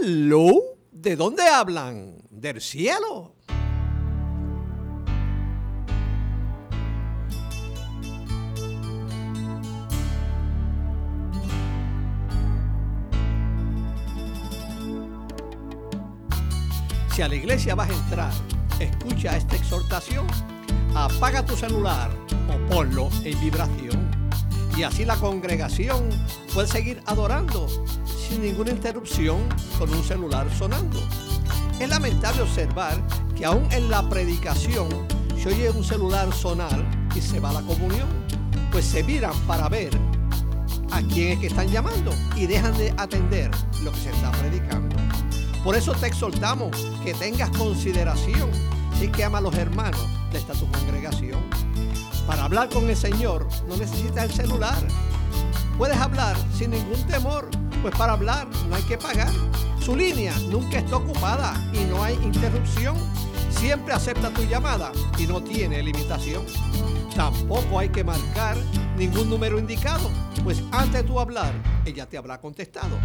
¿de dónde hablan? Del cielo. Si a la iglesia vas a entrar, escucha esta exhortación, apaga tu celular o ponlo en vibración. Y así la congregación puede seguir adorando sin ninguna interrupción con un celular sonando. Es lamentable observar que aún en la predicación se oye un celular sonar y se va la comunión, pues se miran para ver a quién es que están llamando y dejan de atender lo que se está predicando. Por eso te exhortamos que tengas consideración y que ama a los hermanos de esta tu congregación. Para hablar con el Señor no necesitas el celular. Puedes hablar sin ningún temor, pues para hablar no hay que pagar. Su línea nunca está ocupada y no hay interrupción. Siempre acepta tu llamada y no tiene limitación. Tampoco hay que marcar ningún número indicado, pues antes de tú hablar, ella te habrá contestado.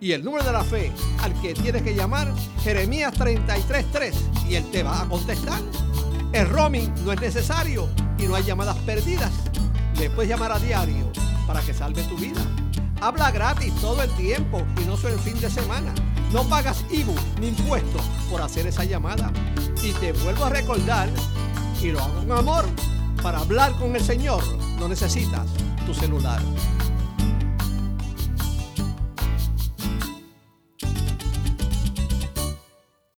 Y el número de la fe al que tienes que llamar, Jeremías 33.3, y él te va a contestar. El roaming no es necesario y no hay llamadas perdidas. Le puedes llamar a diario para que salve tu vida. Habla gratis todo el tiempo y no solo el fin de semana. No pagas IBU ni impuestos por hacer esa llamada. Y te vuelvo a recordar, y lo hago con amor, para hablar con el Señor no necesitas tu celular.